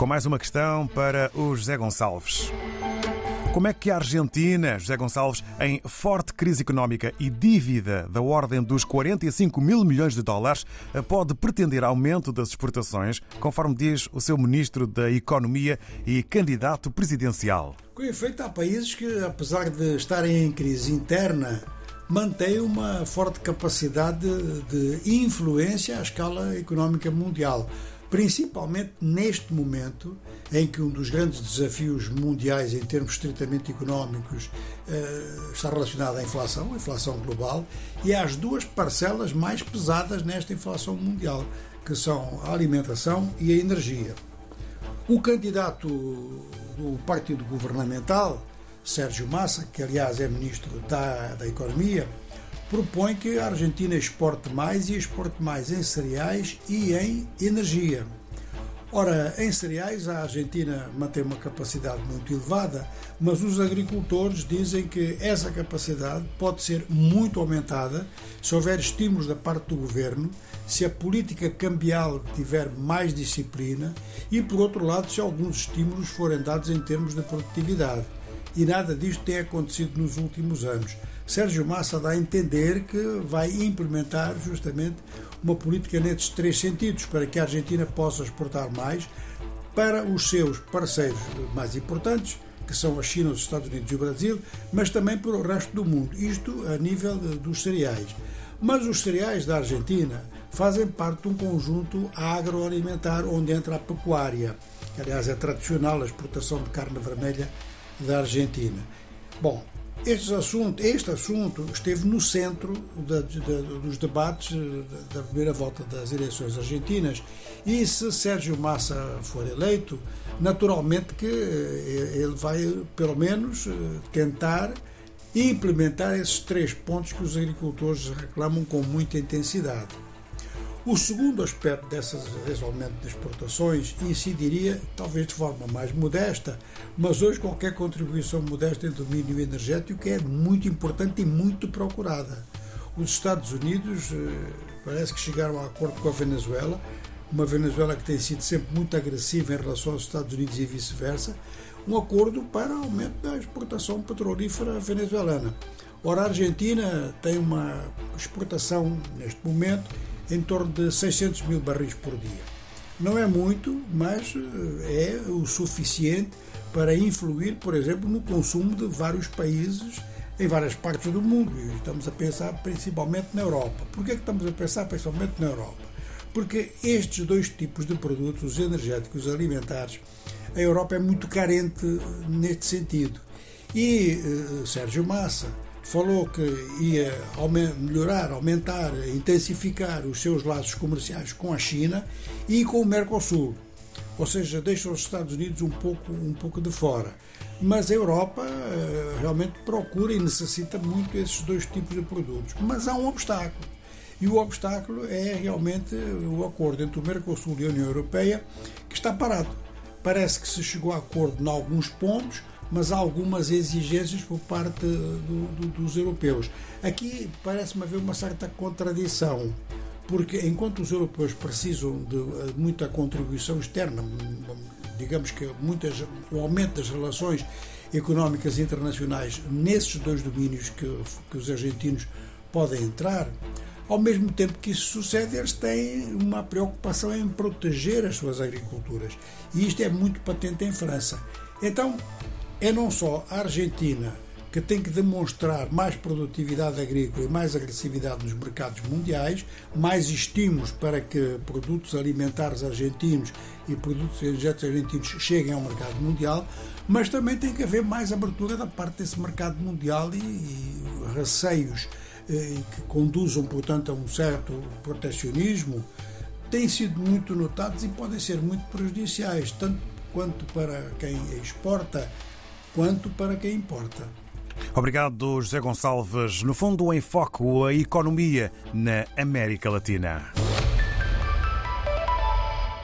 Com mais uma questão para o José Gonçalves. Como é que a Argentina, José Gonçalves, em forte crise económica e dívida da ordem dos 45 mil milhões de dólares, pode pretender aumento das exportações, conforme diz o seu ministro da Economia e candidato presidencial? Com efeito, há países que, apesar de estarem em crise interna, mantêm uma forte capacidade de influência à escala económica mundial principalmente neste momento em que um dos grandes desafios mundiais em termos estritamente económicos eh, está relacionado à inflação, a inflação global, e às duas parcelas mais pesadas nesta inflação mundial, que são a alimentação e a energia. O candidato do partido governamental, Sérgio Massa, que aliás é ministro da, da Economia, propõe que a Argentina exporte mais e exporte mais em cereais e em energia. Ora, em cereais a Argentina mantém uma capacidade muito elevada, mas os agricultores dizem que essa capacidade pode ser muito aumentada se houver estímulos da parte do governo, se a política cambial tiver mais disciplina e, por outro lado, se alguns estímulos forem dados em termos de produtividade. E nada disto tem acontecido nos últimos anos. Sérgio Massa dá a entender que vai implementar justamente uma política nestes três sentidos, para que a Argentina possa exportar mais para os seus parceiros mais importantes, que são a China, os Estados Unidos e o Brasil, mas também para o resto do mundo, isto a nível dos cereais. Mas os cereais da Argentina fazem parte de um conjunto agroalimentar onde entra a pecuária, que aliás é tradicional a exportação de carne vermelha da Argentina. Bom, este assunto, este assunto esteve no centro da, da, dos debates da primeira volta das eleições argentinas e se Sérgio Massa for eleito, naturalmente que eh, ele vai, pelo menos, eh, tentar implementar esses três pontos que os agricultores reclamam com muita intensidade. O segundo aspecto dessas, desse aumento de exportações incidiria, talvez de forma mais modesta, mas hoje qualquer contribuição modesta em domínio energético é muito importante e muito procurada. Os Estados Unidos eh, parece que chegaram a acordo com a Venezuela, uma Venezuela que tem sido sempre muito agressiva em relação aos Estados Unidos e vice-versa, um acordo para aumento da exportação petrolífera venezuelana. Ora, a Argentina tem uma exportação, neste momento, em torno de 600 mil barris por dia. Não é muito, mas eh, é o suficiente para influir, por exemplo, no consumo de vários países em várias partes do mundo. E estamos a pensar principalmente na Europa. Por que, é estamos a pensar principalmente na Europa? Porque estes dois tipos de produtos, os energéticos e alimentares, a Europa é muito carente neste sentido. E uh, Sérgio Massa, falou que ia melhorar, aumentar, intensificar os seus laços comerciais com a China e com o Mercosul. Ou seja, deixa os Estados Unidos um pouco, um pouco de fora. Mas a Europa eh, realmente procura e necessita muito esses dois tipos de produtos. Mas há um obstáculo. E o obstáculo é realmente o acordo entre o Mercosul e a União Europeia, que está parado. Parece que se chegou a acordo em alguns pontos, mas há algumas exigências por parte do, do, dos europeus. Aqui parece-me haver uma certa contradição, porque enquanto os europeus precisam de eh, muita contribuição externa, digamos que muitas, o aumento das relações económicas internacionais nesses dois domínios que, que os argentinos podem entrar, ao mesmo tempo que isso sucede, eles têm uma preocupação em proteger as suas agriculturas. E isto é muito patente em França. Então, é não só a Argentina que tem que demonstrar mais produtividade agrícola e mais agressividade nos mercados mundiais, mais estímulos para que produtos alimentares argentinos e produtos energéticos argentinos cheguem ao mercado mundial, mas também tem que haver mais abertura da parte desse mercado mundial e, e receios eh, que conduzam, portanto, a um certo protecionismo têm sido muito notados e podem ser muito prejudiciais, tanto quanto para quem exporta quanto para quem importa. Obrigado, José Gonçalves. No fundo, o enfoque, a economia na América Latina.